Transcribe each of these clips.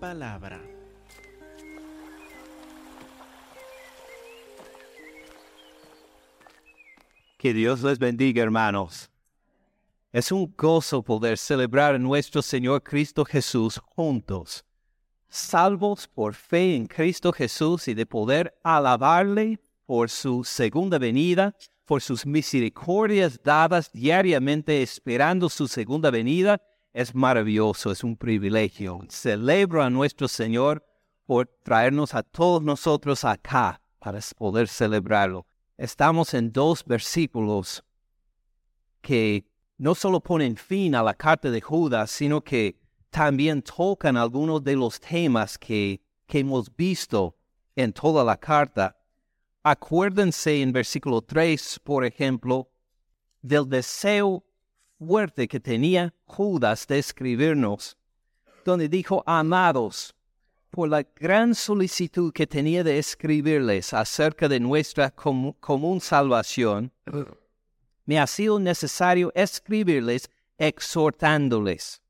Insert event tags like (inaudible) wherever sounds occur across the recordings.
palabra. Que Dios les bendiga, hermanos. Es un gozo poder celebrar a nuestro Señor Cristo Jesús juntos, salvos por fe en Cristo Jesús y de poder alabarle por su segunda venida, por sus misericordias dadas diariamente esperando su segunda venida. Es maravilloso, es un privilegio. Celebro a nuestro Señor por traernos a todos nosotros acá para poder celebrarlo. Estamos en dos versículos que no solo ponen fin a la carta de Judas, sino que también tocan algunos de los temas que, que hemos visto en toda la carta. Acuérdense en versículo 3, por ejemplo, del deseo fuerte que tenía Judas de escribirnos, donde dijo, amados, por la gran solicitud que tenía de escribirles acerca de nuestra común salvación, me ha sido necesario escribirles exhortándoles,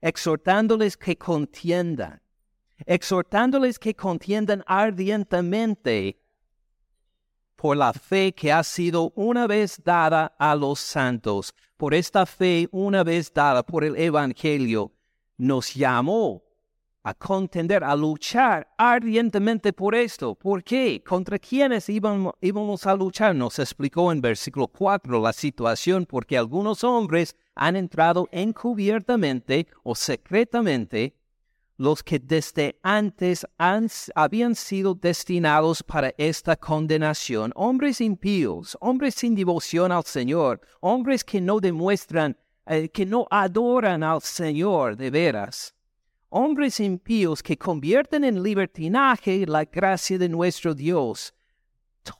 exhortándoles que contiendan, exhortándoles que contiendan ardientemente por la fe que ha sido una vez dada a los santos, por esta fe una vez dada por el Evangelio, nos llamó a contender, a luchar ardientemente por esto. ¿Por qué? ¿Contra quiénes íbamos, a luchar? Nos explicó en versículo 4 la situación porque algunos hombres han entrado encubiertamente o secretamente, los que desde antes habían sido destinados para esta condenación, hombres impíos, hombres sin devoción al Señor, hombres que no demuestran, eh, que no adoran al Señor de veras. Hombres impíos que convierten en libertinaje la gracia de nuestro Dios,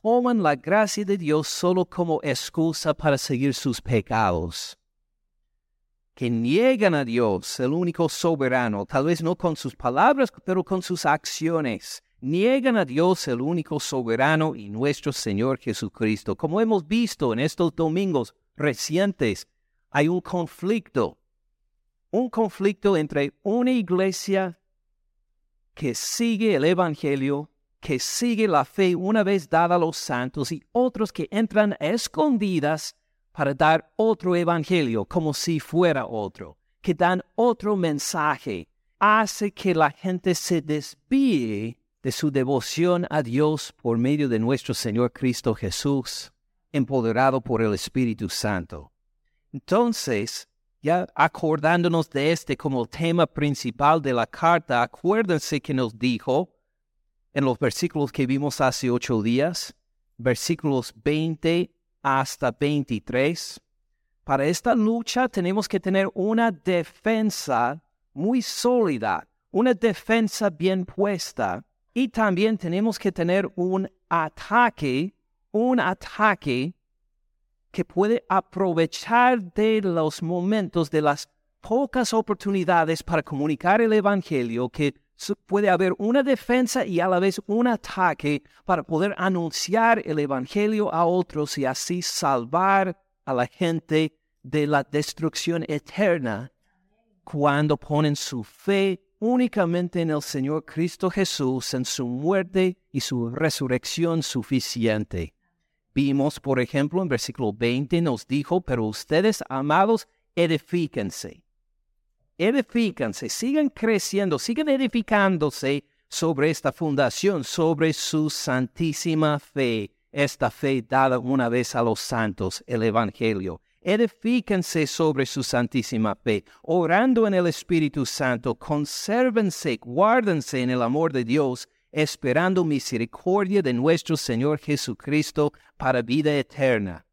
toman la gracia de Dios solo como excusa para seguir sus pecados, que niegan a Dios, el único soberano, tal vez no con sus palabras, pero con sus acciones. Niegan a Dios, el único soberano y nuestro Señor Jesucristo. Como hemos visto en estos domingos recientes, hay un conflicto un conflicto entre una iglesia que sigue el Evangelio, que sigue la fe una vez dada a los santos y otros que entran escondidas para dar otro Evangelio como si fuera otro, que dan otro mensaje, hace que la gente se desvíe de su devoción a Dios por medio de nuestro Señor Cristo Jesús, empoderado por el Espíritu Santo. Entonces, ya acordándonos de este como tema principal de la carta, acuérdense que nos dijo en los versículos que vimos hace ocho días, versículos 20 hasta 23, para esta lucha tenemos que tener una defensa muy sólida, una defensa bien puesta, y también tenemos que tener un ataque, un ataque que puede aprovechar de los momentos, de las pocas oportunidades para comunicar el Evangelio, que puede haber una defensa y a la vez un ataque para poder anunciar el Evangelio a otros y así salvar a la gente de la destrucción eterna cuando ponen su fe únicamente en el Señor Cristo Jesús, en su muerte y su resurrección suficiente. Vimos, por ejemplo, en versículo 20 nos dijo, pero ustedes, amados, edifíquense. Edifíquense, sigan creciendo, sigan edificándose sobre esta fundación, sobre su santísima fe, esta fe dada una vez a los santos, el Evangelio. Edifíquense sobre su santísima fe, orando en el Espíritu Santo, consérvense, guárdense en el amor de Dios, esperando misericordia de nuestro Señor Jesucristo para vida eterna.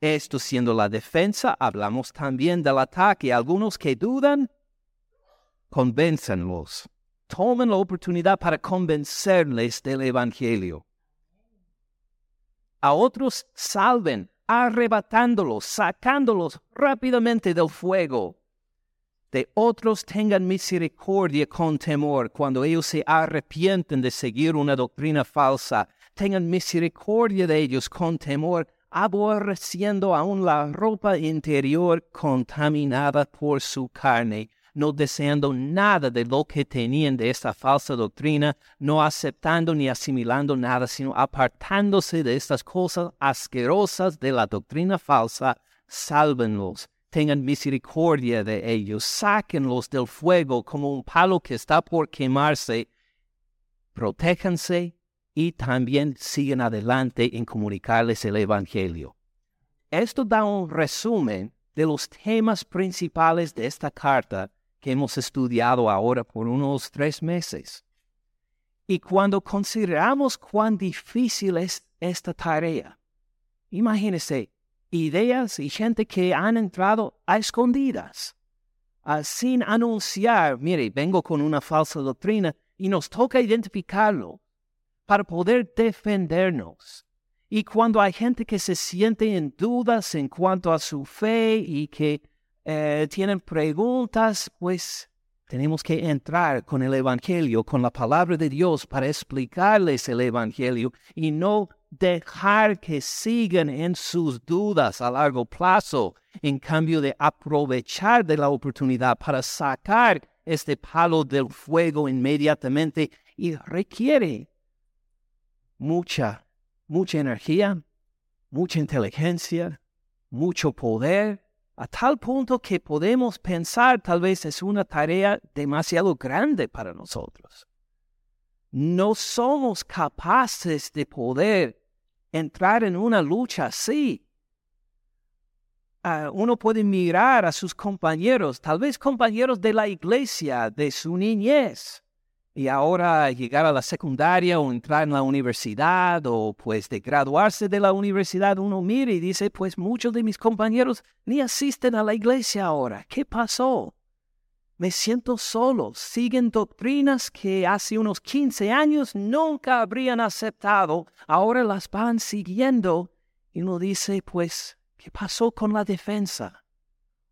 Esto siendo la defensa, hablamos también del ataque. Algunos que dudan, convénzanlos. Tomen la oportunidad para convencerles del Evangelio. A otros salven, arrebatándolos, sacándolos rápidamente del fuego de otros tengan misericordia con temor cuando ellos se arrepienten de seguir una doctrina falsa. Tengan misericordia de ellos con temor, aborreciendo aún la ropa interior contaminada por su carne. no deseando nada de lo que tenían de esta falsa doctrina, no aceptando ni asimilando nada, sino apartándose de estas cosas asquerosas de la doctrina falsa, sálvenlos, tengan misericordia de ellos, sáquenlos del fuego como un palo que está por quemarse, protéjanse y también sigan adelante en comunicarles el Evangelio. Esto da un resumen de los temas principales de esta carta que hemos estudiado ahora por unos tres meses. Y cuando consideramos cuán difícil es esta tarea, imagínese ideas y gente que han entrado a escondidas, sin anunciar, mire, vengo con una falsa doctrina y nos toca identificarlo para poder defendernos. Y cuando hay gente que se siente en dudas en cuanto a su fe y que eh, tienen preguntas, pues tenemos que entrar con el Evangelio, con la palabra de Dios para explicarles el Evangelio y no dejar que sigan en sus dudas a largo plazo, en cambio de aprovechar de la oportunidad para sacar este palo del fuego inmediatamente y requiere mucha mucha energía, mucha inteligencia, mucho poder, a tal punto que podemos pensar tal vez es una tarea demasiado grande para nosotros. No somos capaces de poder entrar en una lucha así. Ah, uno puede mirar a sus compañeros, tal vez compañeros de la iglesia, de su niñez, y ahora llegar a la secundaria o entrar en la universidad o pues de graduarse de la universidad, uno mira y dice, pues muchos de mis compañeros ni asisten a la iglesia ahora. ¿Qué pasó? Me siento solo. Siguen doctrinas que hace unos 15 años nunca habrían aceptado. Ahora las van siguiendo. Y uno dice, pues, ¿qué pasó con la defensa?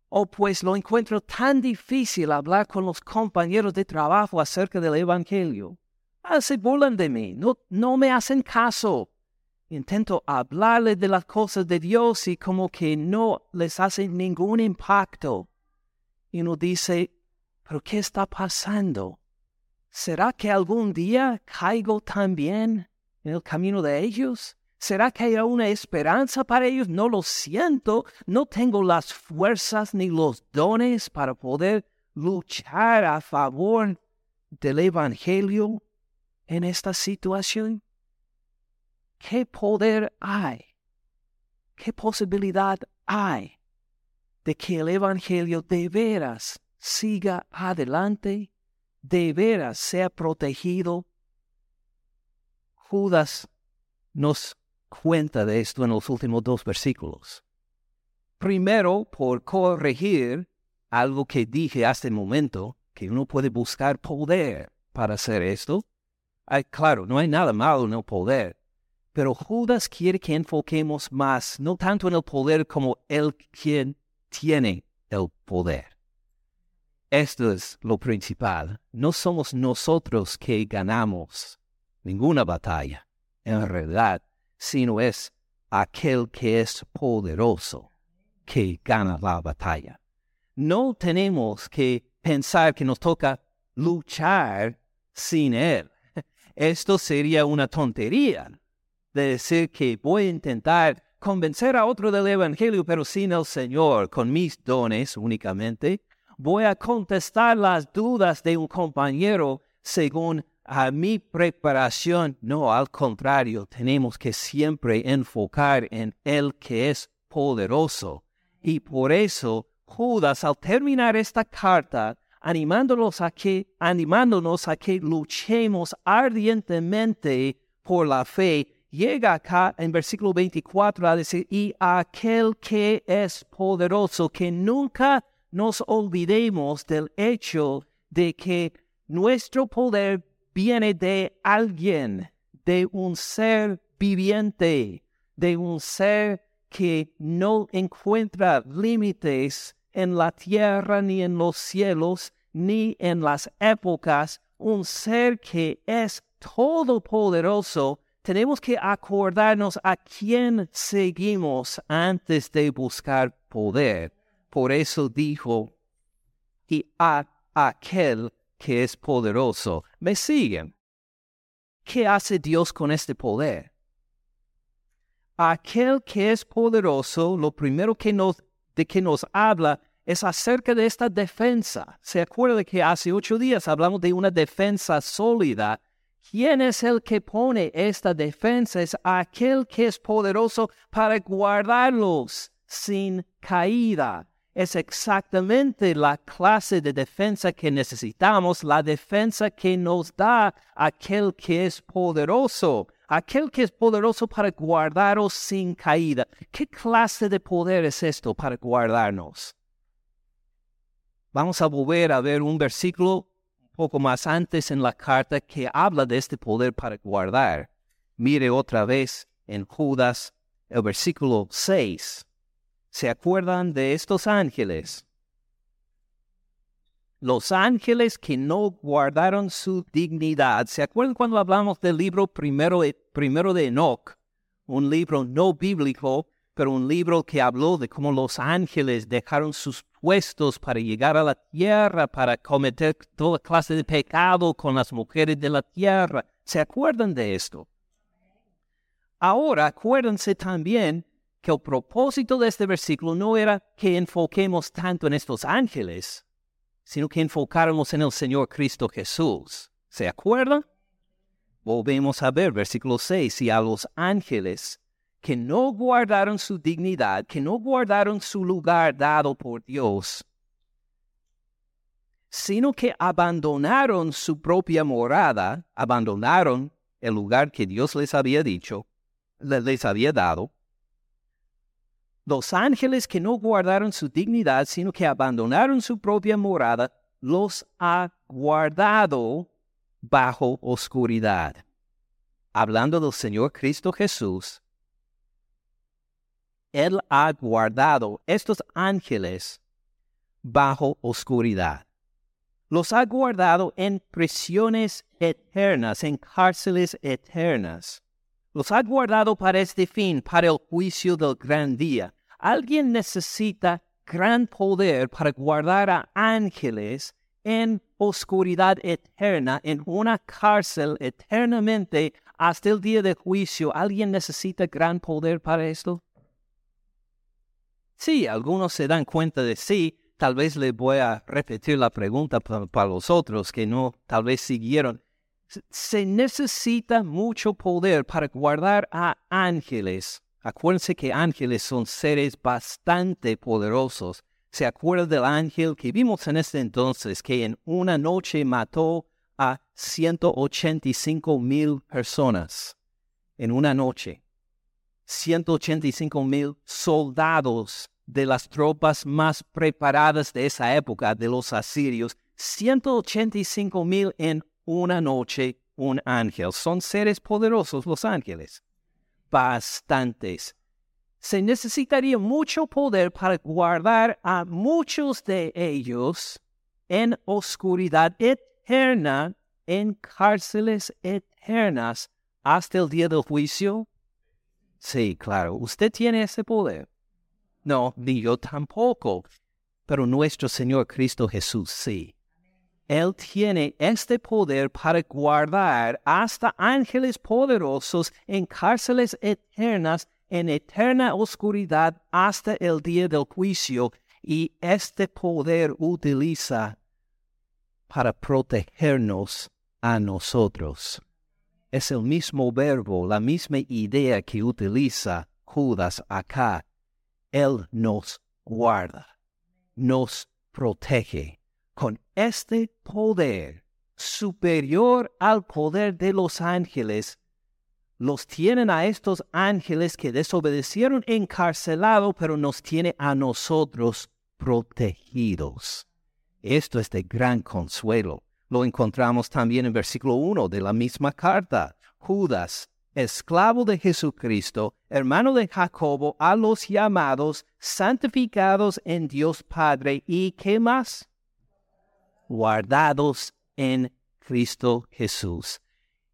O pues lo encuentro tan difícil hablar con los compañeros de trabajo acerca del Evangelio. Ah, se burlan de mí, no, no me hacen caso. Intento hablarles de las cosas de Dios y como que no les hace ningún impacto. Y uno dice, ¿pero qué está pasando? ¿Será que algún día caigo también en el camino de ellos? ¿Será que hay una esperanza para ellos? No lo siento. No tengo las fuerzas ni los dones para poder luchar a favor del Evangelio en esta situación. ¿Qué poder hay? ¿Qué posibilidad hay de que el Evangelio de veras siga adelante, de veras sea protegido? Judas nos cuenta de esto en los últimos dos versículos. Primero, por corregir algo que dije hace un momento, que uno puede buscar poder para hacer esto. claro, no hay nada malo en el poder, pero Judas quiere que enfoquemos más, no tanto en el poder como el quien tiene el poder. Esto es lo principal. No somos nosotros que ganamos ninguna batalla. En realidad, sino es aquel que es poderoso que gana la batalla. No tenemos que pensar que nos toca luchar sin Él. (laughs) Esto sería una tontería de decir que voy a intentar convencer a otro del Evangelio, pero sin el Señor, con mis dones únicamente. Voy a contestar las dudas de un compañero según a mi preparación. No, al contrario, tenemos que siempre enfocar en el que es poderoso. Y por eso Judas, al terminar esta carta, animándonos a que, animándonos a que luchemos ardientemente por la fe, llega acá en versículo 24 a decir, y aquel que es poderoso, que nunca nos olvidemos del hecho de que nuestro poder viene de alguien, de un ser viviente, de un ser que no encuentra límites en la tierra ni en los cielos ni en las épocas, un ser que es todopoderoso, tenemos que acordarnos a quién seguimos antes de buscar poder. Por eso dijo, y a aquel que es poderoso. ¿Me siguen? ¿Qué hace Dios con este poder? Aquel que es poderoso, lo primero que nos, de que nos habla es acerca de esta defensa. ¿Se acuerda que hace ocho días hablamos de una defensa sólida? ¿Quién es el que pone esta defensa? Es aquel que es poderoso para guardarlos sin caída. Es exactamente la clase de defensa que necesitamos, la defensa que nos da aquel que es poderoso, aquel que es poderoso para guardaros sin caída. ¿Qué clase de poder es esto para guardarnos? Vamos a volver a ver un versículo un poco más antes en la carta que habla de este poder para guardar. Mire otra vez en Judas el versículo 6. ¿Se acuerdan de estos ángeles? Los ángeles que no guardaron su dignidad. ¿Se acuerdan cuando hablamos del libro primero, primero de Enoch? Un libro no bíblico, pero un libro que habló de cómo los ángeles dejaron sus puestos para llegar a la tierra, para cometer toda clase de pecado con las mujeres de la tierra. ¿Se acuerdan de esto? Ahora acuérdense también que el propósito de este versículo no era que enfoquemos tanto en estos ángeles, sino que enfocáramos en el Señor Cristo Jesús. ¿Se acuerdan? Volvemos a ver versículo 6, y a los ángeles que no guardaron su dignidad, que no guardaron su lugar dado por Dios, sino que abandonaron su propia morada, abandonaron el lugar que Dios les había dicho, les había dado. Los ángeles que no guardaron su dignidad, sino que abandonaron su propia morada, los ha guardado bajo oscuridad. Hablando del Señor Cristo Jesús, él ha guardado estos ángeles bajo oscuridad. Los ha guardado en prisiones eternas, en cárceles eternas. Los ha guardado para este fin, para el juicio del gran día. Alguien necesita gran poder para guardar a ángeles en oscuridad eterna, en una cárcel eternamente hasta el día de juicio. ¿Alguien necesita gran poder para esto? Sí, algunos se dan cuenta de sí. Tal vez les voy a repetir la pregunta para, los otros que no, tal vez siguieron. Se necesita mucho poder para guardar a ángeles. Acuérdense que ángeles son seres bastante poderosos. ¿Se acuerda del ángel que vimos en este entonces que en una noche mató a 185 mil personas? En una noche. 185 mil soldados de las tropas más preparadas de esa época, de los asirios, 185 mil en una noche, un ángel. Son seres poderosos los ángeles. Bastantes. Se necesitaría mucho poder para guardar a muchos de ellos en oscuridad eterna, en cárceles eternas, hasta el día del juicio Sí, claro, usted tiene ese poder. No, ni yo tampoco, pero nuestro Señor Cristo Jesús sí. Él tiene este poder para guardar hasta ángeles poderosos en cárceles eternas, en eterna oscuridad hasta el día del juicio, y este poder utiliza para protegernos a nosotros es el mismo verbo, la misma idea que utiliza Judas acá. Él nos guarda, nos protege con este poder superior al poder de los ángeles. Los tienen a estos ángeles que desobedecieron encarcelados, pero nos tiene a nosotros protegidos. Esto es de gran consuelo. Lo encontramos también en versículo 1 de la misma carta. Judas, esclavo de Jesucristo, hermano de Jacobo, a los llamados, santificados en Dios Padre y qué más? Guardados en Cristo Jesús.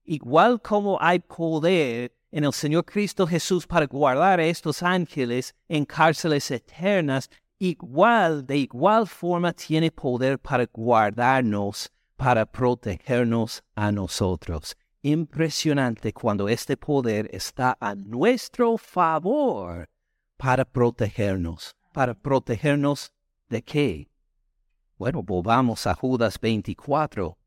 Igual como hay poder en el Señor Cristo Jesús para guardar a estos ángeles en cárceles eternas, igual, de igual forma tiene poder para guardarnos, para protegernos a nosotros. Impresionante cuando este poder está a nuestro favor para protegernos. ¿Para protegernos de qué? Bueno, volvamos a Judas 24.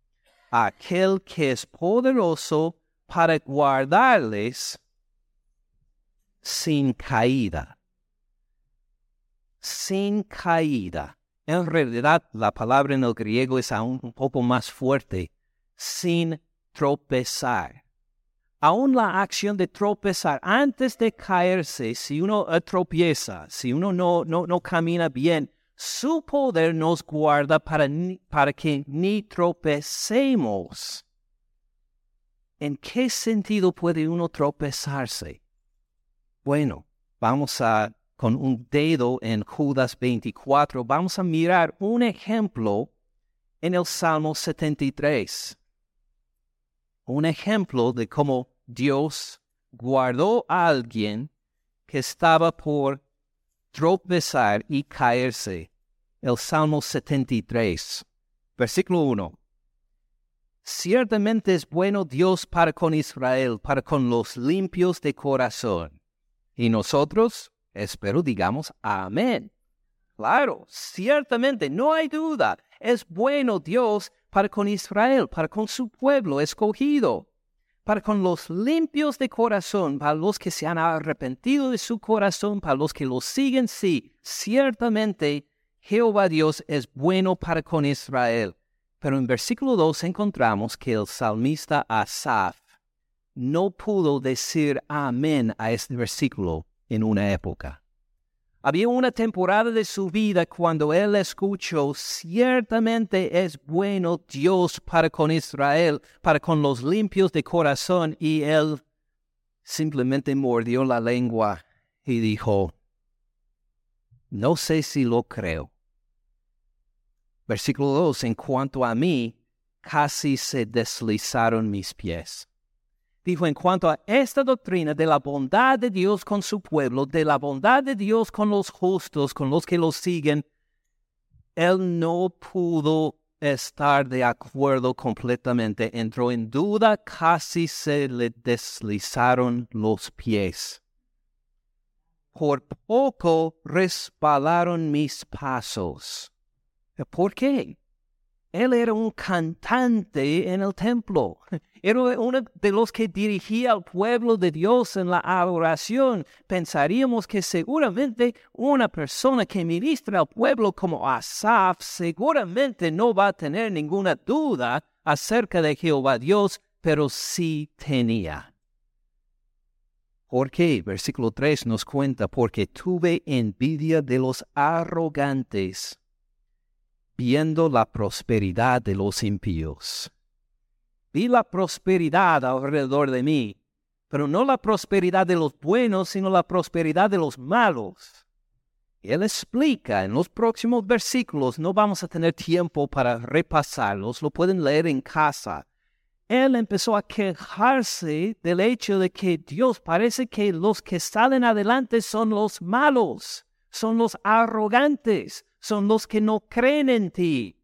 Aquel que es poderoso para guardarles sin caída. Sin caída. En realidad, la palabra en el griego es aún un poco más fuerte. Sin tropezar. Aún la acción de tropezar, antes de caerse, si uno tropieza, si uno no, no, no camina bien, su poder nos guarda para, para que ni tropecemos. ¿En qué sentido puede uno tropezarse? Bueno, vamos a, con un dedo en Judas 24, vamos a mirar un ejemplo en el Salmo 73. Un ejemplo de cómo Dios guardó a alguien que estaba por tropezar y caerse. El Salmo 73, versículo 1. Ciertamente es bueno Dios para con Israel, para con los limpios de corazón. Y nosotros, espero digamos, amén. Claro, ciertamente, no hay duda, es bueno Dios para con Israel, para con su pueblo escogido, para con los limpios de corazón, para los que se han arrepentido de su corazón, para los que lo siguen, sí, ciertamente Jehová Dios es bueno para con Israel. Pero en versículo 2 encontramos que el salmista Asaf no pudo decir amén a este versículo en una época. Había una temporada de su vida cuando él escuchó, ciertamente es bueno Dios para con Israel, para con los limpios de corazón, y él simplemente mordió la lengua y dijo, no sé si lo creo. Versículo 2, en cuanto a mí, casi se deslizaron mis pies dijo en cuanto a esta doctrina de la bondad de Dios con su pueblo, de la bondad de Dios con los justos, con los que lo siguen, él no pudo estar de acuerdo completamente. Entró en duda, casi se le deslizaron los pies. Por poco respalaron mis pasos. ¿Por qué? Él era un cantante en el templo. (laughs) Era uno de los que dirigía al pueblo de Dios en la adoración. Pensaríamos que seguramente una persona que ministra al pueblo como Asaf seguramente no va a tener ninguna duda acerca de Jehová Dios, pero sí tenía. ¿Por qué? Versículo 3 nos cuenta, porque tuve envidia de los arrogantes viendo la prosperidad de los impíos. Vi la prosperidad alrededor de mí, pero no la prosperidad de los buenos, sino la prosperidad de los malos. Él explica en los próximos versículos, no vamos a tener tiempo para repasarlos, lo pueden leer en casa. Él empezó a quejarse del hecho de que Dios parece que los que salen adelante son los malos, son los arrogantes, son los que no creen en ti,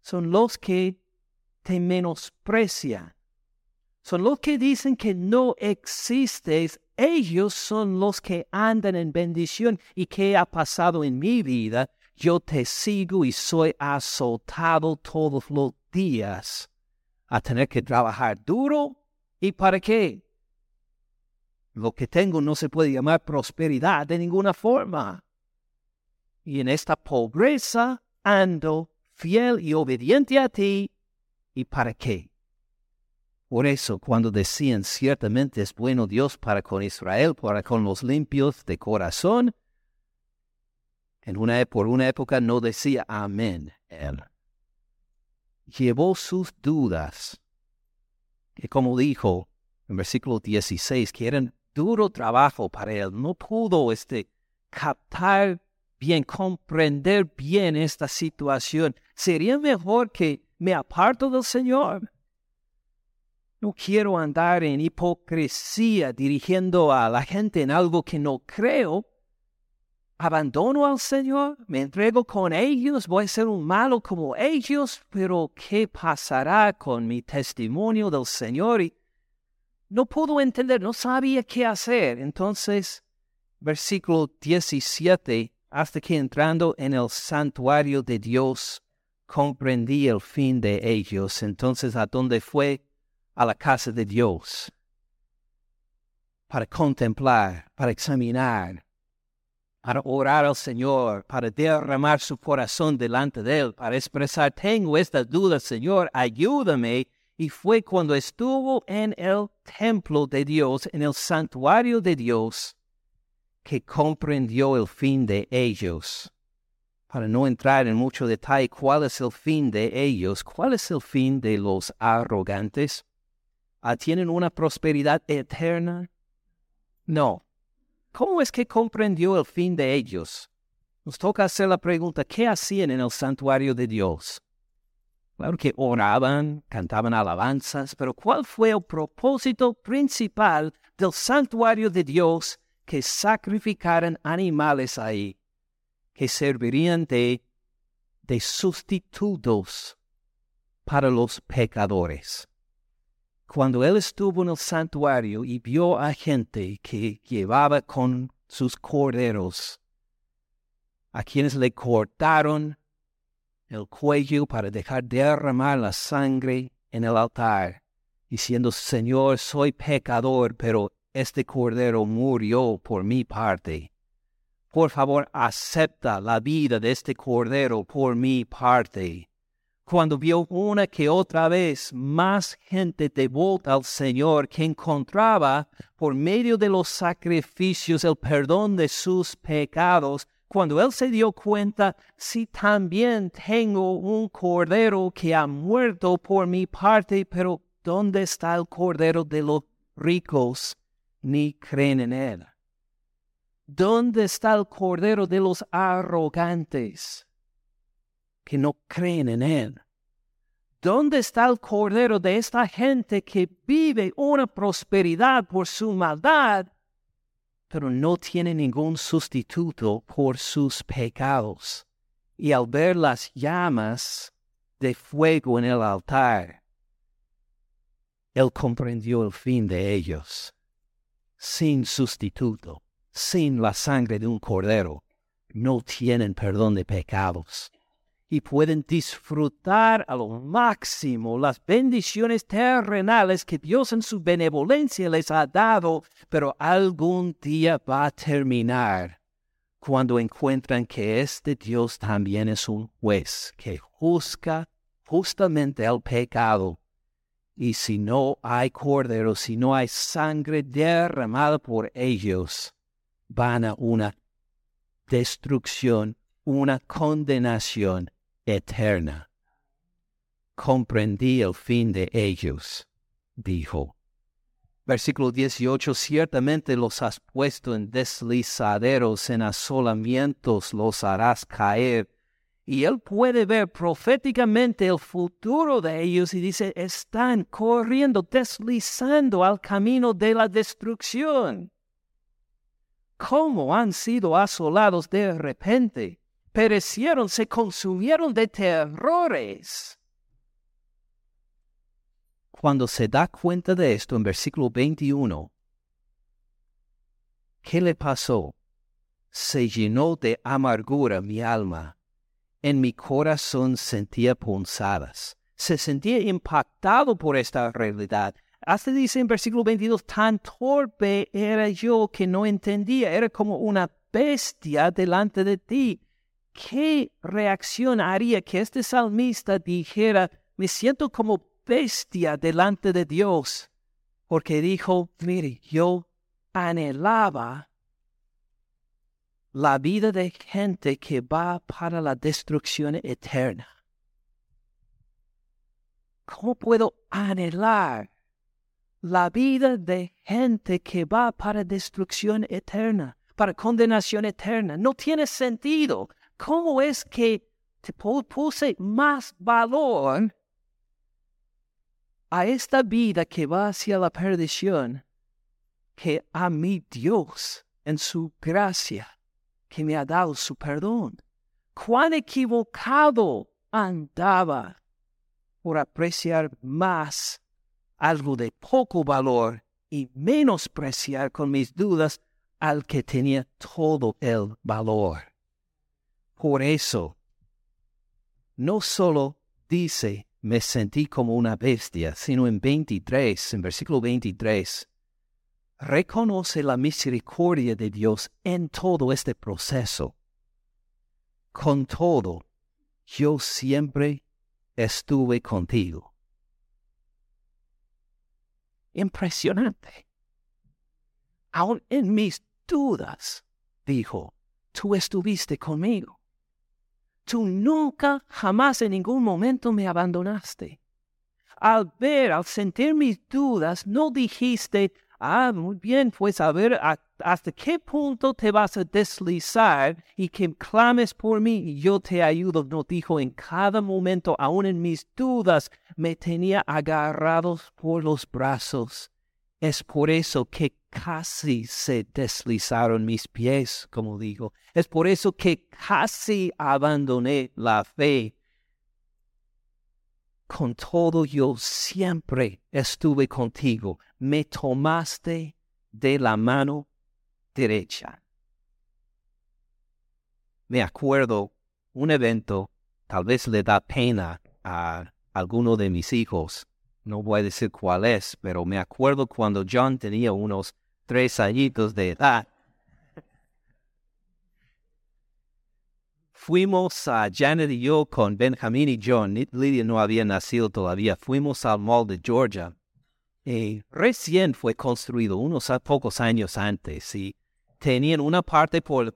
son los que te menosprecian, son los que dicen que no existes, ellos son los que andan en bendición y que ha pasado en mi vida. Yo te sigo y soy azotado todos los días a tener que trabajar duro. ¿Y para qué? Lo que tengo no se puede llamar prosperidad de ninguna forma y en esta pobreza ando fiel y obediente a ti. ¿Y para qué? Por eso, cuando decían ciertamente es bueno Dios para con Israel, para con los limpios de corazón, en una, por una época no decía amén él. Llevó sus dudas, que como dijo en versículo 16, que eran duro trabajo para él, no pudo este, captar bien, comprender bien esta situación. Sería mejor que me aparto del Señor. No quiero andar en hipocresía dirigiendo a la gente en algo que no creo. abandono al Señor, me entrego con ellos, voy a ser un malo como ellos, pero ¿qué pasará con mi testimonio del Señor? Y no pudo entender, no sabía qué hacer. Entonces, versículo 17, hasta que entrando en el santuario de Dios, comprendí el fin de ellos. Entonces, ¿a dónde fue? A la casa de Dios. Para contemplar, para examinar, para orar al Señor, para derramar su corazón delante de Él, para expresar, tengo esta duda, Señor, ayúdame. Y fue cuando estuvo en el templo de Dios, en el santuario de Dios, que comprendió el fin de ellos. Para no entrar en mucho detalle, ¿cuál es el fin de ellos? ¿Cuál es el fin de los arrogantes? ¿Ah, ¿Tienen una prosperidad eterna? No, ¿Cómo es que comprendió el fin de ellos? Nos toca hacer la pregunta, ¿qué hacían en el santuario de Dios? Claro que oraban, cantaban alabanzas, pero ¿cuál fue el propósito principal del santuario de Dios que sacrificaran animales ahí, que servirían de, de sustitutos para los pecadores? cuando él estuvo en el santuario y vio a gente que llevaba con sus corderos, a quienes le cortaron el cuello para dejar derramar la sangre en el altar, diciendo, Señor, soy pecador, pero este cordero murió por mi parte. Por favor, acepta la vida de este cordero por mi parte cuando vio una que otra vez más gente devota al Señor que encontraba por medio de los sacrificios el perdón de sus pecados, cuando él se dio cuenta, si también tengo un cordero que ha muerto por mi parte, pero ¿dónde está el cordero de los ricos? Ni creen en él. ¿Dónde está el cordero de los arrogantes? que no creen en Él. ¿Dónde está el cordero de esta gente que vive una prosperidad por su maldad, pero no tiene ningún sustituto por sus pecados? Y al ver las llamas de fuego en el altar, él comprendió el fin de ellos. Sin sustituto, sin la sangre de un cordero, no tienen perdón de pecados y pueden disfrutar a lo máximo las bendiciones terrenales que Dios en su benevolencia les ha dado, pero algún día va a terminar cuando encuentran que este Dios también es un juez que juzga justamente el pecado. Y si no hay cordero, si no hay sangre derramada por ellos, van a una destrucción, una condenación eterna. Comprendí el fin de ellos, dijo. Versículo 18, ciertamente los has puesto en deslizaderos, en asolamientos los harás caer. Y él puede ver proféticamente el futuro de ellos y dice, están corriendo, deslizando al camino de la destrucción. ¿Cómo han sido asolados de repente? perecieron, se consumieron de terrores. Cuando se da cuenta de esto en versículo 21, ¿qué le pasó? Se llenó de amargura mi alma. En mi corazón sentía punzadas. Se sentía impactado por esta realidad. Hasta dice en versículo 22, tan torpe era yo que no entendía. Era como una bestia delante de ti. ¿qué reacción haría que este salmista dijera, me siento como bestia delante de Dios? Porque dijo, mire, yo anhelaba la vida de gente que va para la destrucción eterna. ¿Cómo puedo anhelar la vida de gente que va para destrucción eterna, para condenación eterna? No tiene sentido. ¿cómo es que te puse más valor a esta vida que va hacia la perdición que a mi Dios en su gracia que me ha dado su perdón. Cuán equivocado andaba por apreciar más algo de poco valor y menospreciar con mis dudas al que tenía todo el valor. Por eso, no solo dice, me sentí como una bestia, sino en 23, en versículo 23, reconoce la misericordia de Dios en todo este proceso. Con todo, yo siempre estuve contigo. Impresionante. Aún en mis dudas, dijo, tú estuviste conmigo. Tú nunca, jamás en ningún momento me abandonaste. Al ver, al sentir mis dudas, no dijiste, ah, muy bien, pues a ver hasta qué punto te vas a deslizar y que clames por mí y yo te ayudo. No dijo, en cada momento, aún en mis dudas, me tenía agarrados por los brazos. Es por eso que casi se deslizaron mis pies, como digo. Es por eso que casi abandoné la fe. Con todo yo siempre estuve contigo. Me tomaste de la mano derecha. Me acuerdo un evento, tal vez le da pena a alguno de mis hijos, no voy a decir cuál es, pero me acuerdo cuando John tenía unos tres añitos de edad. Fuimos a Janet y yo con Benjamin y John. Lydia no había nacido todavía. Fuimos al mall de Georgia. Y recién fue construido unos pocos años antes. Y tenían una parte por,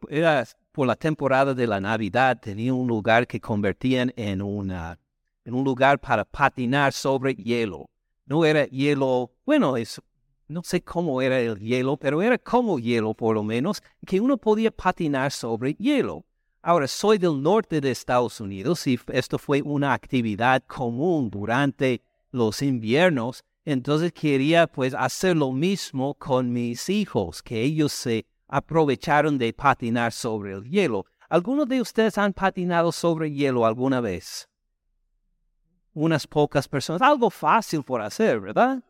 la temporada de la Navidad. Tenían un lugar que convertían en en un lugar para patinar sobre hielo. No era hielo, bueno, es, no sé cómo era el hielo, pero era como hielo por lo menos, que uno podía patinar sobre hielo. Ahora, soy del norte de Estados Unidos y esto fue una actividad común durante los inviernos, entonces quería pues hacer lo mismo con mis hijos, que ellos se aprovecharon de patinar sobre el hielo. ¿Algunos de ustedes han patinado sobre hielo alguna vez? unas pocas personas. Algo fácil por hacer, ¿verdad?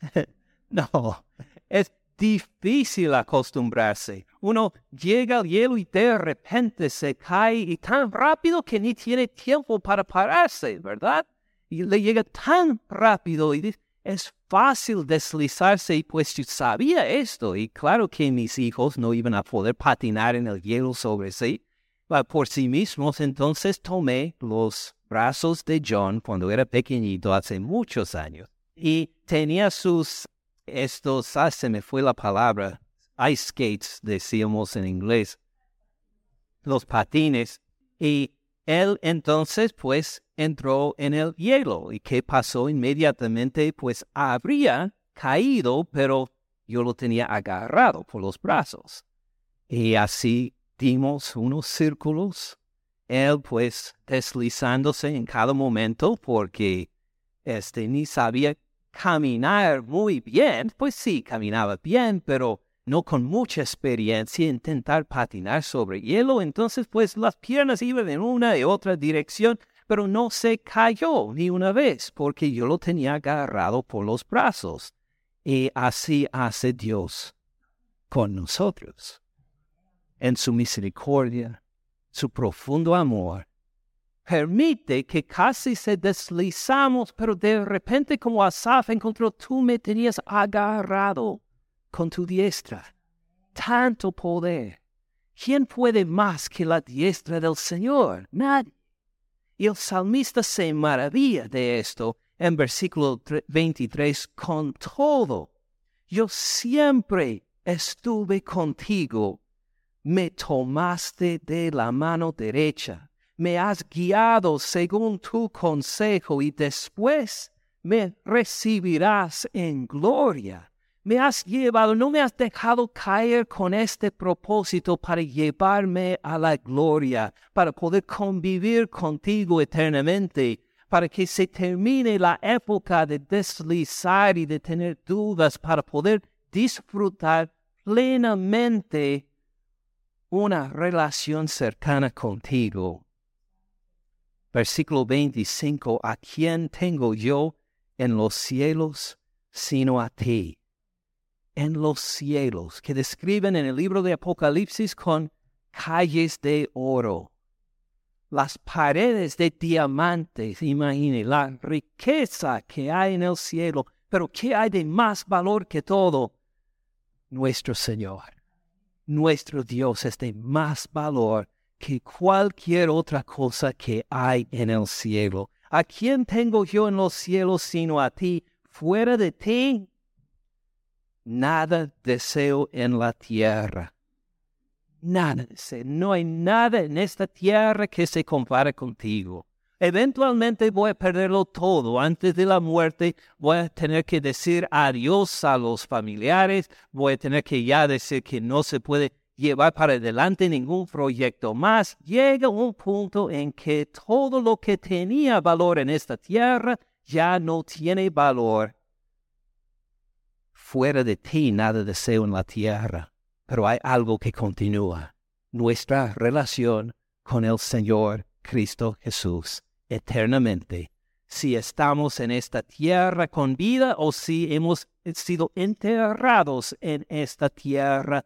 (laughs) no, es difícil acostumbrarse. Uno llega al hielo y de repente se cae y tan rápido que ni tiene tiempo para pararse, ¿verdad? Y le llega tan rápido y es fácil deslizarse y pues yo sabía esto y claro que mis hijos no iban a poder patinar en el hielo sobre sí por sí mismos, entonces tomé los brazos de John cuando era pequeñito hace muchos años y tenía sus, estos, ah, se me fue la palabra, ice skates, decíamos en inglés, los patines, y él entonces pues entró en el hielo. Y qué pasó inmediatamente pues habría caído, pero yo lo tenía agarrado por los brazos. Y así dimos unos círculos. Él pues deslizándose en cada momento porque este ni sabía caminar muy bien, pues sí, caminaba bien, pero no con mucha experiencia intentar patinar sobre hielo, entonces pues las piernas iban en una y otra dirección, pero no se cayó ni una vez porque yo lo tenía agarrado por los brazos. Y así hace Dios con nosotros. En su misericordia, su profundo amor, permite que casi se deslizamos, pero de repente como Asaf encontró, tú me tenías agarrado con tu diestra. Tanto poder. ¿Quién puede más que la diestra del Señor? Nadie. Y el salmista se maravilla de esto en versículo 23, con todo, yo siempre estuve contigo me tomaste de la mano derecha, me has guiado según tu consejo y después me recibirás en gloria. Me has llevado, no me has dejado caer con este propósito para llevarme a la gloria, para poder convivir contigo eternamente, para que se termine la época de deslizar y de tener dudas, para poder disfrutar plenamente una relación cercana contigo. Versículo 25, ¿a quién tengo yo en los cielos sino a ti? En los cielos, que describen en el libro de Apocalipsis con calles de oro, las paredes de diamantes, imagine la riqueza que hay en el cielo, pero ¿qué hay de más valor que todo? Nuestro Señor. Nuestro Dios es de más valor que cualquier otra cosa que hay en el cielo. ¿A quién tengo yo en los cielos sino a ti? Fuera de ti, nada deseo en la tierra. Nada deseo. No hay nada en esta tierra que se compare contigo. Eventualmente voy a perderlo todo. Antes de la muerte voy a tener que decir adiós a los familiares. Voy a tener que ya decir que no se puede llevar para adelante ningún proyecto más. Llega un punto en que todo lo que tenía valor en esta tierra ya no tiene valor. Fuera de ti nada deseo en la tierra, pero hay algo que continúa. Nuestra relación con el Señor Cristo Jesús eternamente, si estamos en esta tierra con vida o si hemos sido enterrados en esta tierra,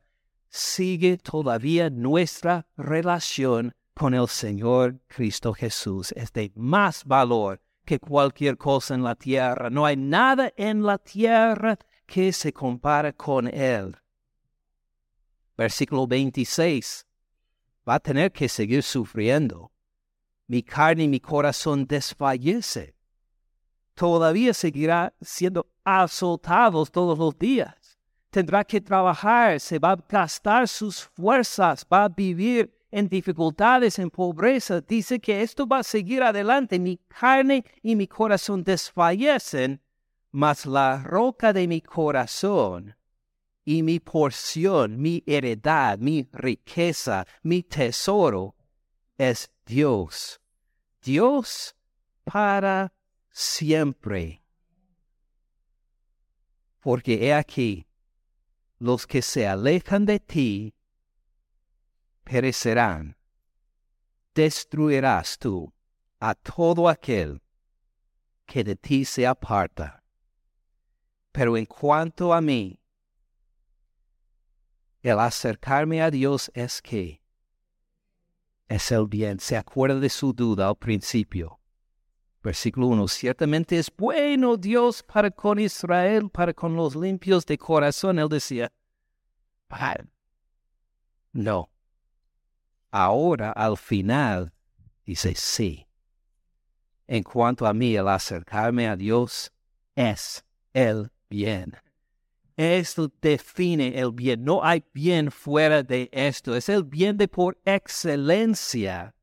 sigue todavía nuestra relación con el Señor Cristo Jesús. Es de más valor que cualquier cosa en la tierra. No hay nada en la tierra que se compare con Él. Versículo 26. Va a tener que seguir sufriendo mi carne y mi corazón desfallece. Todavía seguirá siendo azotados todos los días. Tendrá que trabajar, se va a gastar sus fuerzas, va a vivir en dificultades, en pobreza. Dice que esto va a seguir adelante. Mi carne y mi corazón desfallecen, mas la roca de mi corazón y mi porción, mi heredad, mi riqueza, mi tesoro es Dios. Dios para siempre. Porque he aquí, los que se alejan de ti perecerán. Destruirás tú a todo aquel que de ti se aparta. Pero en cuanto a mí, el acercarme a Dios es que es el bien. Se acuerda de su duda al principio. Versículo 1. Ciertamente es bueno Dios para con Israel, para con los limpios de corazón. Él decía, no. Ahora, al final, dice sí. En cuanto a mí, el acercarme a Dios es el bien. Esto define el bien. No hay bien fuera de esto. Es el bien de por excelencia.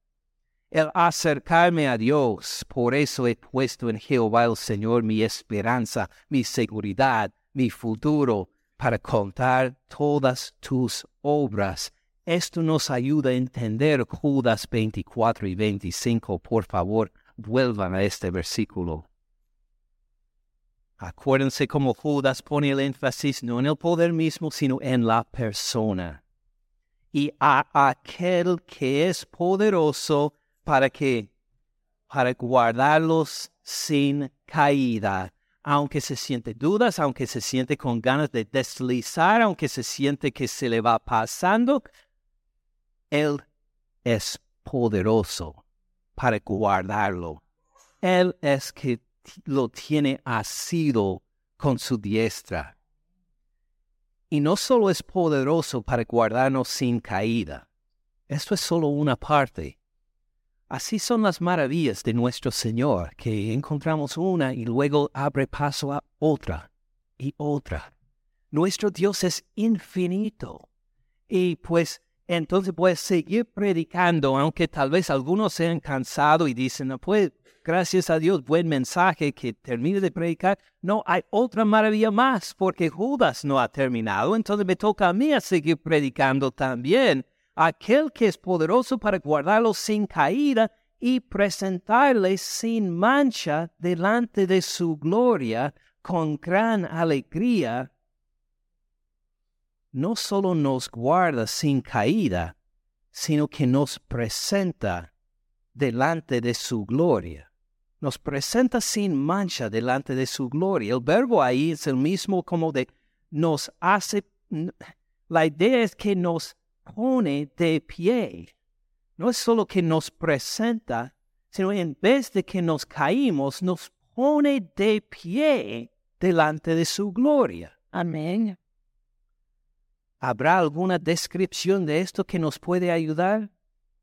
El acercarme a Dios. Por eso he puesto en Jehová el Señor mi esperanza, mi seguridad, mi futuro, para contar todas tus obras. Esto nos ayuda a entender Judas 24 y 25. Por favor, vuelvan a este versículo. Acuérdense cómo Judas pone el énfasis no en el poder mismo, sino en la persona. Y a aquel que es poderoso para que, para guardarlos sin caída, aunque se siente dudas, aunque se siente con ganas de deslizar, aunque se siente que se le va pasando, Él es poderoso para guardarlo. Él es que lo tiene asido con su diestra. Y no solo es poderoso para guardarnos sin caída, esto es solo una parte. Así son las maravillas de nuestro Señor, que encontramos una y luego abre paso a otra y otra. Nuestro Dios es infinito. Y pues entonces puedes seguir predicando, aunque tal vez algunos se han cansado y dicen, no, pues gracias a Dios, buen mensaje que termine de predicar. No, hay otra maravilla más, porque Judas no ha terminado, entonces me toca a mí a seguir predicando también. Aquel que es poderoso para guardarlo sin caída y presentarle sin mancha delante de su gloria con gran alegría, no solo nos guarda sin caída, sino que nos presenta delante de su gloria. Nos presenta sin mancha delante de su gloria. El verbo ahí es el mismo como de nos hace, la idea es que nos pone de pie. No es solo que nos presenta, sino en vez de que nos caímos, nos pone de pie delante de su gloria. Amén. ¿Habrá alguna descripción de esto que nos puede ayudar?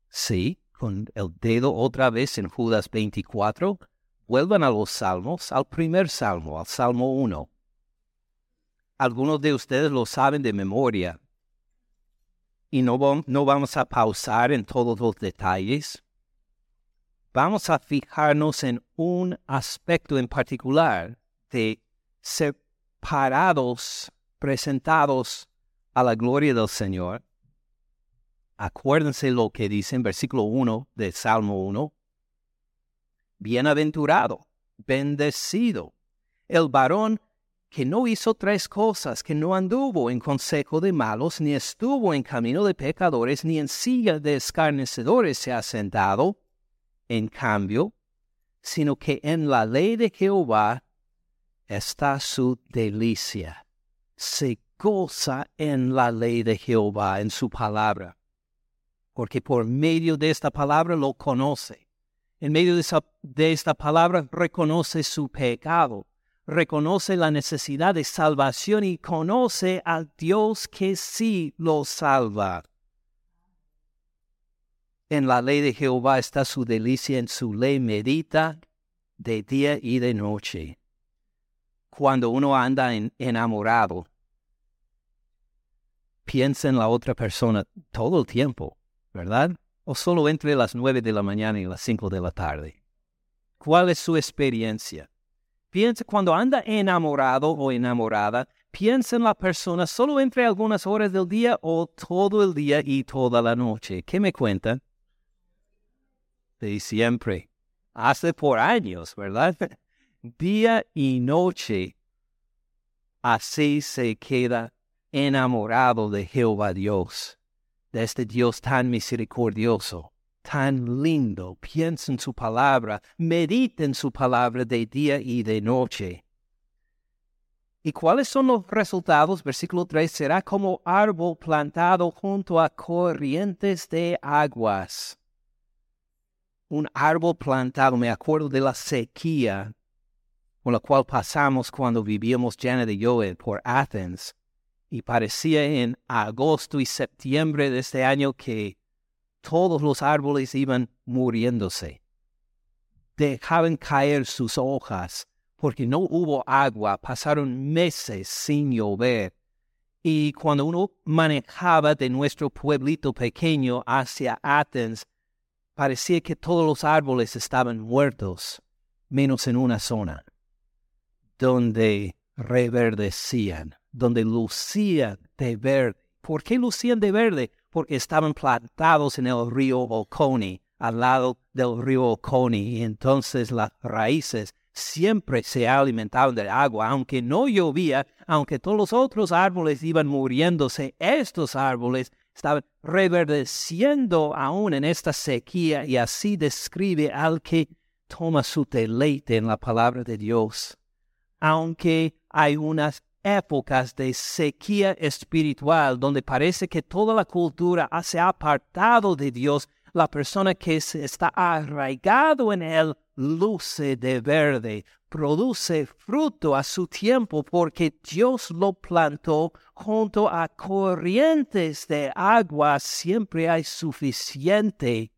Sí, con el dedo otra vez en Judas 24. Vuelvan a los salmos, al primer salmo, al salmo 1. Algunos de ustedes lo saben de memoria. Y no, no vamos a pausar en todos los detalles. Vamos a fijarnos en un aspecto en particular de ser parados, presentados a la gloria del Señor. Acuérdense lo que dice en versículo 1 del Salmo 1. Bienaventurado, bendecido, el varón que no hizo tres cosas, que no anduvo en consejo de malos, ni estuvo en camino de pecadores, ni en silla de escarnecedores se ha sentado, en cambio, sino que en la ley de Jehová está su delicia. Se goza en la ley de Jehová, en su palabra, porque por medio de esta palabra lo conoce. En medio de, esta palabra reconoce su pecado, reconoce la necesidad de salvación y conoce al Dios que sí lo salva. En la ley de Jehová está su delicia, en su ley medita de día y de noche. Cuando uno anda enamorado, piensa en la otra persona todo el tiempo, ¿verdad? O solo entre las nueve de la mañana y las cinco de la tarde. ¿Cuál es su experiencia? Piensa cuando anda enamorado o enamorada, piensa en la persona solo entre algunas horas del día o todo el día y toda la noche. ¿Qué me cuentan? De siempre. Hace por años, ¿verdad? (laughs) Día y noche. Así se queda enamorado de Jehová Dios, de este Dios tan misericordioso, tan lindo. Piensa en su palabra, medita en su palabra de día y de noche. ¿Y cuáles son los resultados? Versículo 3, será como árbol plantado junto a corrientes de aguas. Un árbol plantado, me acuerdo de la sequía con la cual pasamos cuando vivíamos llena de Joel por Athens y parecía en agosto y septiembre de este año que todos los árboles iban muriéndose. Dejaban caer sus hojas porque no hubo agua, pasaron meses sin llover. Y cuando uno manejaba de nuestro pueblito pequeño hacia Athens, parecía que todos los árboles estaban muertos, menos en una zona, donde reverdecían donde lucían de verde. ¿Por qué lucían de verde? Porque estaban plantados en el río Oconee, al lado del río Oconee, y entonces las raíces siempre se alimentaban del agua, aunque no llovía, aunque todos los otros árboles iban muriéndose, estos árboles estaban reverdeciendo aún en esta sequía, y así describe al que toma su deleite en la palabra de Dios. Aunque hay unas épocas de sequía espiritual donde parece que toda la cultura se ha apartado de Dios, la persona que está arraigado en él luce de verde, produce fruto a su tiempo porque Dios lo plantó junto a corrientes de agua. Siempre hay suficiente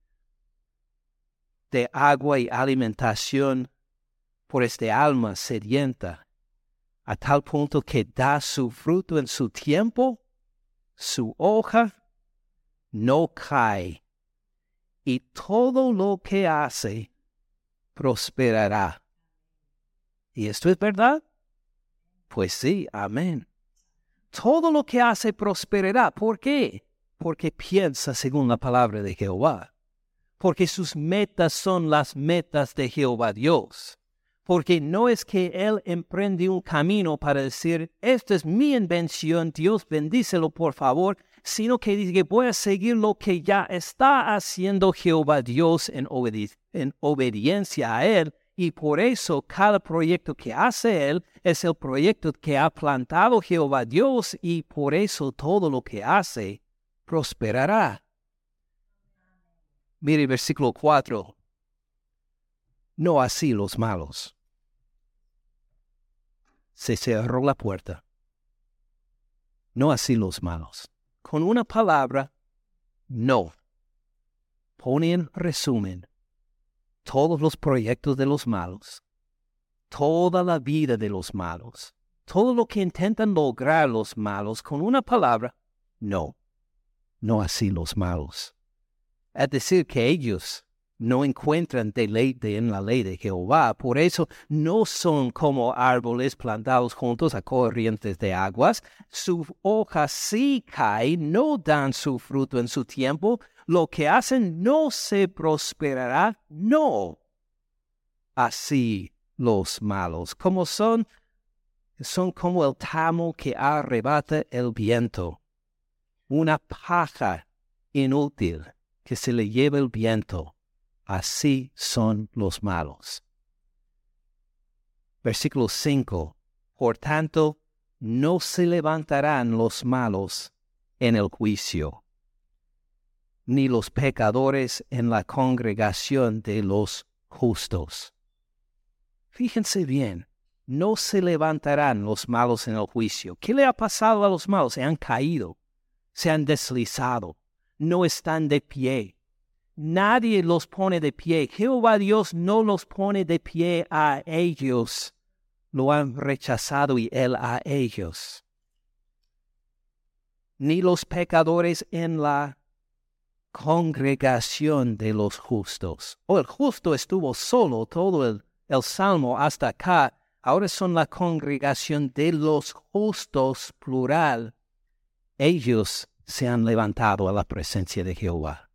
de agua y alimentación por este alma sedienta a tal punto que da su fruto en su tiempo, su hoja no cae, y todo lo que hace prosperará. ¿Y esto es verdad? Pues sí, amén. Todo lo que hace prosperará. ¿Por qué? Porque piensa según la palabra de Jehová. Porque sus metas son las metas de Jehová Dios porque no es que Él emprende un camino para decir, esta es mi invención, Dios bendícelo por favor, sino que dice que voy a seguir lo que ya está haciendo Jehová Dios en, en obediencia a Él. Y por eso cada proyecto que hace Él es el proyecto que ha plantado Jehová Dios y por eso todo lo que hace prosperará. Mire versículo 4. No así los malos. Se cerró la puerta. No así los malos. Con una palabra, no. Pone en resumen todos los proyectos de los malos, toda la vida de los malos, todo lo que intentan lograr los malos con una palabra, no, no así los malos. Es decir, que ellos no encuentran deleite en la ley de Jehová, por eso no son como árboles plantados juntos a corrientes de aguas, su hoja sí cae, no dan su fruto en su tiempo, lo que hacen no se prosperará, no. Así los malos, como son, son como el tamo que arrebata el viento, una paja inútil que se le lleva el viento. Así son los malos. Versículo 5. Por tanto, no se levantarán los malos en el juicio ni los pecadores en la congregación de los justos. Fíjense bien, no se levantarán los malos en el juicio. ¿Qué le ha pasado a los malos? Se han caído, se han deslizado, no están de pie. Nadie los pone de pie. Jehová Dios no los pone de pie a ellos. Lo han rechazado y él a ellos. Ni los pecadores en la congregación de los justos. O oh, el justo estuvo solo todo el, el salmo hasta acá. Ahora son la congregación de los justos, plural. Ellos se han levantado a la presencia de Jehová.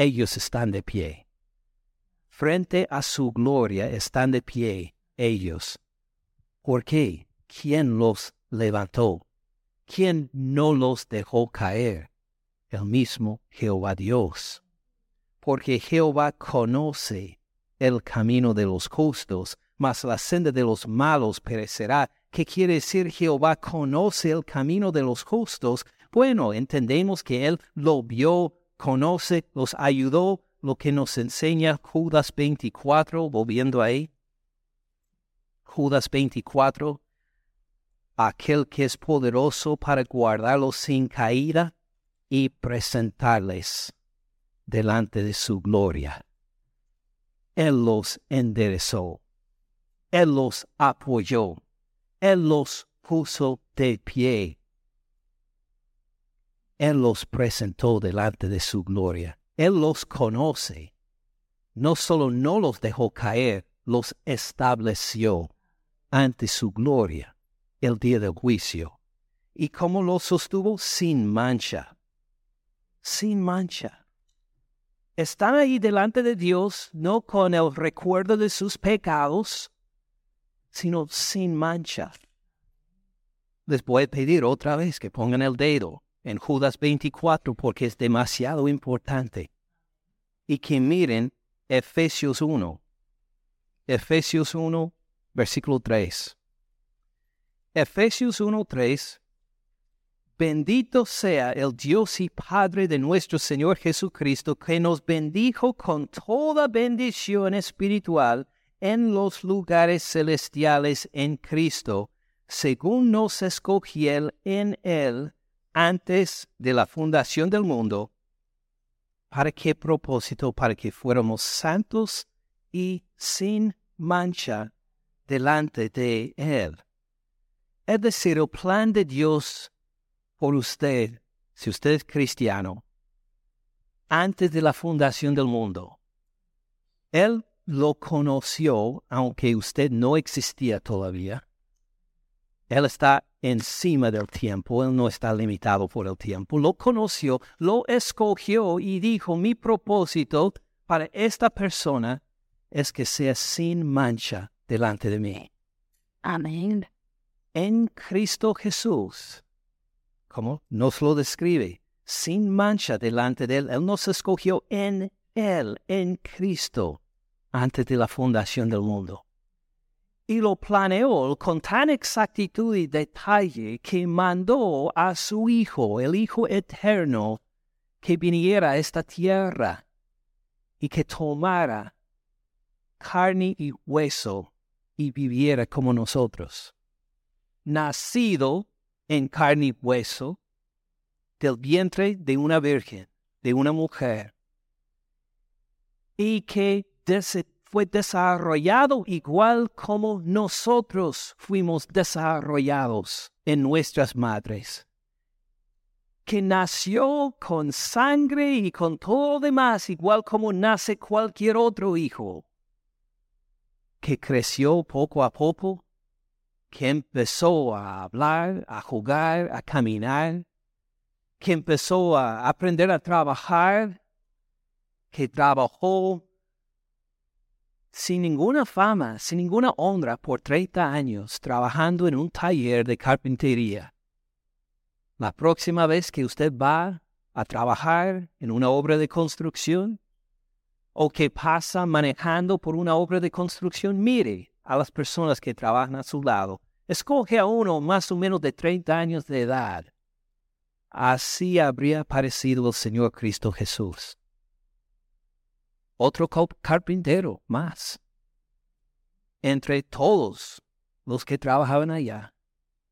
Ellos están de pie. Frente a su gloria están de pie ellos. ¿Por qué? ¿Quién los levantó? ¿Quién no los dejó caer? el mismo Jehová Dios. Porque Jehová conoce el camino de los justos, mas la senda de los malos perecerá. ¿Qué quiere decir Jehová conoce el camino de los justos? Bueno, entendemos que Él lo vio, conoce, los ayudó, lo que nos enseña Judas 24, volviendo ahí. Judas 24, aquel que es poderoso para guardarlos sin caída y presentarles delante de su gloria. Él los enderezó, Él los apoyó, Él los puso de pie, Él los presentó delante de su gloria, Él los conoce. No solo no los dejó caer, los estableció ante su gloria el día del juicio. ¿Y cómo los sostuvo? Sin mancha sin mancha. Están ahí delante de Dios no con el recuerdo de sus pecados, sino sin mancha. Les voy a pedir otra vez que pongan el dedo en Judas 24 porque es demasiado importante. Y que miren Efesios 1. Efesios 1, versículo 3. Efesios 1, 3 Bendito sea el Dios y Padre de nuestro Señor Jesucristo, que nos bendijo con toda bendición espiritual en los lugares celestiales en Cristo, según nos escogió en Él antes de la fundación del mundo. ¿Para qué propósito? Para que fuéramos santos y sin mancha delante de Él. Es decir, el plan de Dios por usted, si usted es cristiano, antes de la fundación del mundo. Él lo conoció, aunque usted no existía todavía. Él está encima del tiempo, Él no está limitado por el tiempo. Lo conoció, lo escogió y dijo, mi propósito para esta persona es que sea sin mancha delante de mí. Amén. En Cristo Jesús como nos lo describe, sin mancha delante de Él. Él nos escogió en Él, en Cristo, antes de la fundación del mundo. Y lo planeó con tan exactitud y detalle que mandó a su Hijo, el Hijo eterno, que viniera a esta tierra y que tomara carne y hueso y viviera como nosotros. Nacido en carne y hueso, del vientre de una virgen, de una mujer, y que fue desarrollado igual como nosotros fuimos desarrollados en nuestras madres, que nació con sangre y con todo demás, igual como nace cualquier otro hijo, que creció poco a poco, que empezó a hablar, a jugar, a caminar, que empezó a aprender a trabajar, que trabajó sin ninguna fama, sin ninguna honra por 30 años trabajando en un taller de carpintería. La próxima vez que usted va a trabajar en una obra de construcción o que pasa manejando por una obra de construcción, mire a las personas que trabajan a su lado. Escoge a uno más o menos de 30 años de edad Así habría parecido el Señor Cristo Jesús. Otro carpintero más. Entre todos los que trabajaban allá,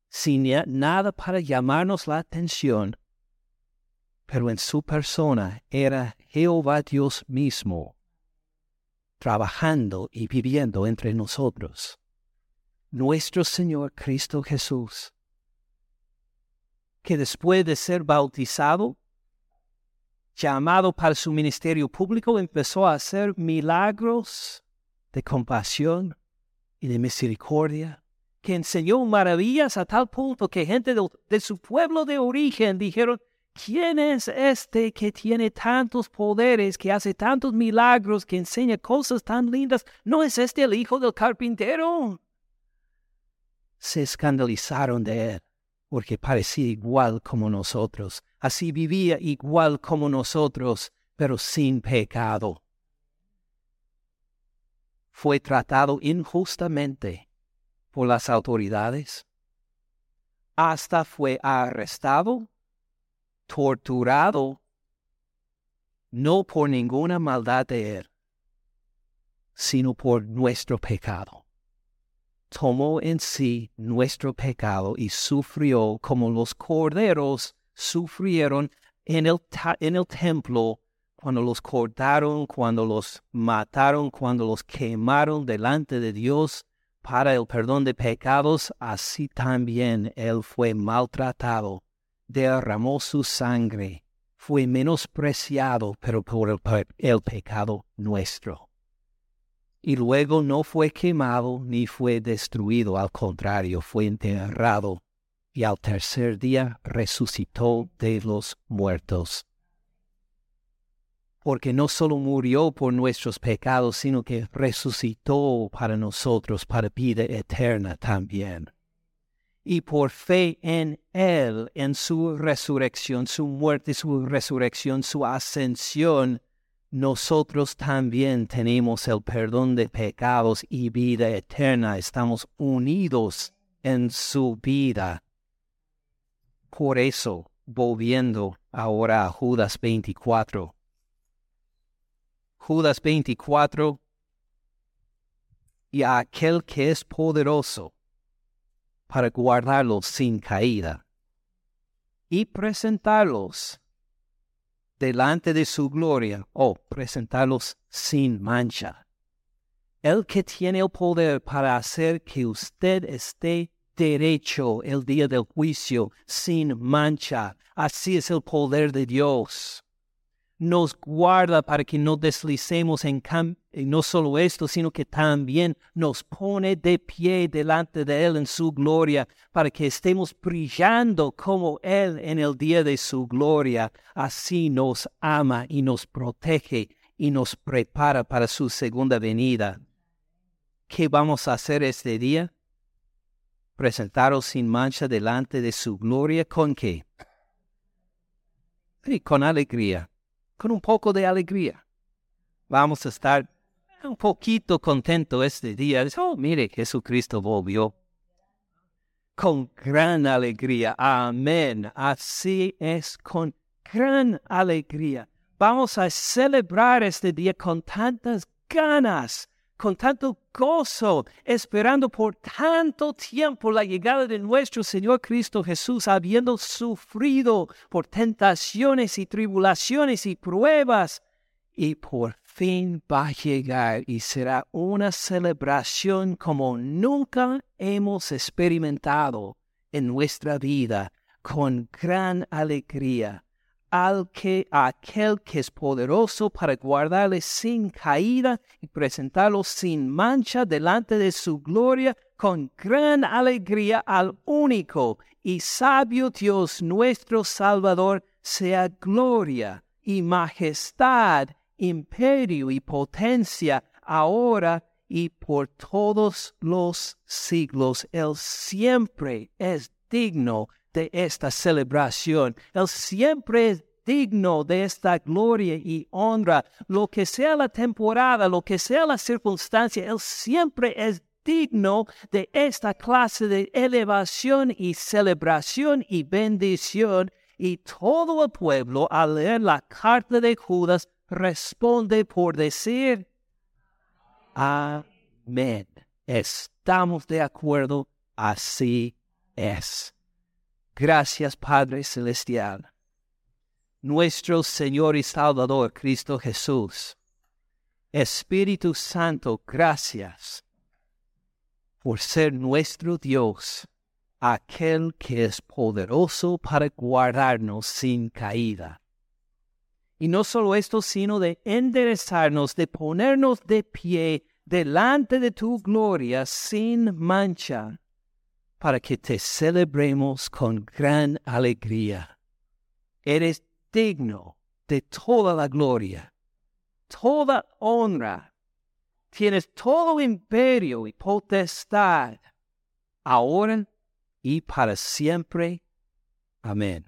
sin nada para llamarnos la atención, pero en su persona era Jehová Dios mismo, trabajando y viviendo entre nosotros. Nuestro Señor Cristo Jesús que después de ser bautizado, llamado para su ministerio público, empezó a hacer milagros de compasión y de misericordia, que enseñó maravillas a tal punto que gente de, su pueblo de origen dijeron, ¿quién es este que tiene tantos poderes, que hace tantos milagros, que enseña cosas tan lindas? ¿No es este el hijo del carpintero? Se escandalizaron de él porque parecía igual como nosotros, así vivía igual como nosotros, pero sin pecado. Fue tratado injustamente por las autoridades, hasta fue arrestado, torturado, no por ninguna maldad de él, sino por nuestro pecado tomó en sí nuestro pecado y sufrió como los corderos sufrieron en el, en el templo cuando los cortaron, cuando los mataron, cuando los quemaron delante de Dios para el perdón de pecados, así también Él fue maltratado, derramó su sangre, fue menospreciado, pero por el pecado nuestro y luego no fue quemado ni fue destruido, al contrario, fue enterrado y al tercer día resucitó de los muertos. Porque no solo murió por nuestros pecados, sino que resucitó para nosotros, para vida eterna también. Y por fe en Él, en su resurrección, su muerte, su resurrección, su ascensión, nosotros también tenemos el perdón de pecados y vida eterna. Estamos unidos en su vida. Por eso, volviendo ahora a Judas 24. Judas 24 y a aquel que es poderoso para guardarlos sin caída y presentarlos delante de su gloria o presentarlos sin mancha. El que tiene el poder para hacer que usted esté derecho el día del juicio sin mancha. Así es el poder de Dios nos guarda para que no deslicemos en y no solo esto, sino que también nos pone de pie delante de Él en su gloria, para que estemos brillando como Él en el día de su gloria. Así nos ama y nos protege y nos prepara para su segunda venida. ¿Qué vamos a hacer este día? Presentaros sin mancha delante de su gloria con qué? con alegría, con un poco de alegría. Vamos a estar un poquito contento este día. Oh, mire, Jesucristo volvió. Con gran alegría. Amén. Así es, con gran alegría. Vamos a celebrar este día con tantas ganas, con tanto gozo, esperando por tanto tiempo la llegada de nuestro Señor Cristo Jesús, habiendo sufrido por tentaciones y tribulaciones y pruebas, y por fin va a llegar y será una celebración como nunca hemos experimentado en nuestra vida, con gran alegría al que aquel que es poderoso para guardarle sin caída y presentarlo sin mancha delante de su gloria con gran alegría al único y sabio Dios nuestro Salvador sea gloria y majestad, imperio y potencia ahora y por todos los siglos. Él siempre es digno de esta celebración. Él siempre es digno de esta gloria y honra. Lo que sea la temporada, lo que sea la circunstancia, Él siempre es digno de esta clase de elevación y celebración y bendición. Y todo el pueblo, al leer la carta de Judas, responde por decir, Amén. Estamos de acuerdo, así es. Gracias Padre Celestial, nuestro Señor y Salvador Cristo Jesús. Espíritu Santo, gracias por ser nuestro Dios, aquel que es poderoso para guardarnos sin caída. Y no solo esto, sino de enderezarnos, de ponernos de pie delante de tu gloria sin mancha para que te celebremos con gran alegría. Eres digno de toda la gloria, toda honra. Tienes todo imperio y potestad, ahora y para siempre. Amén.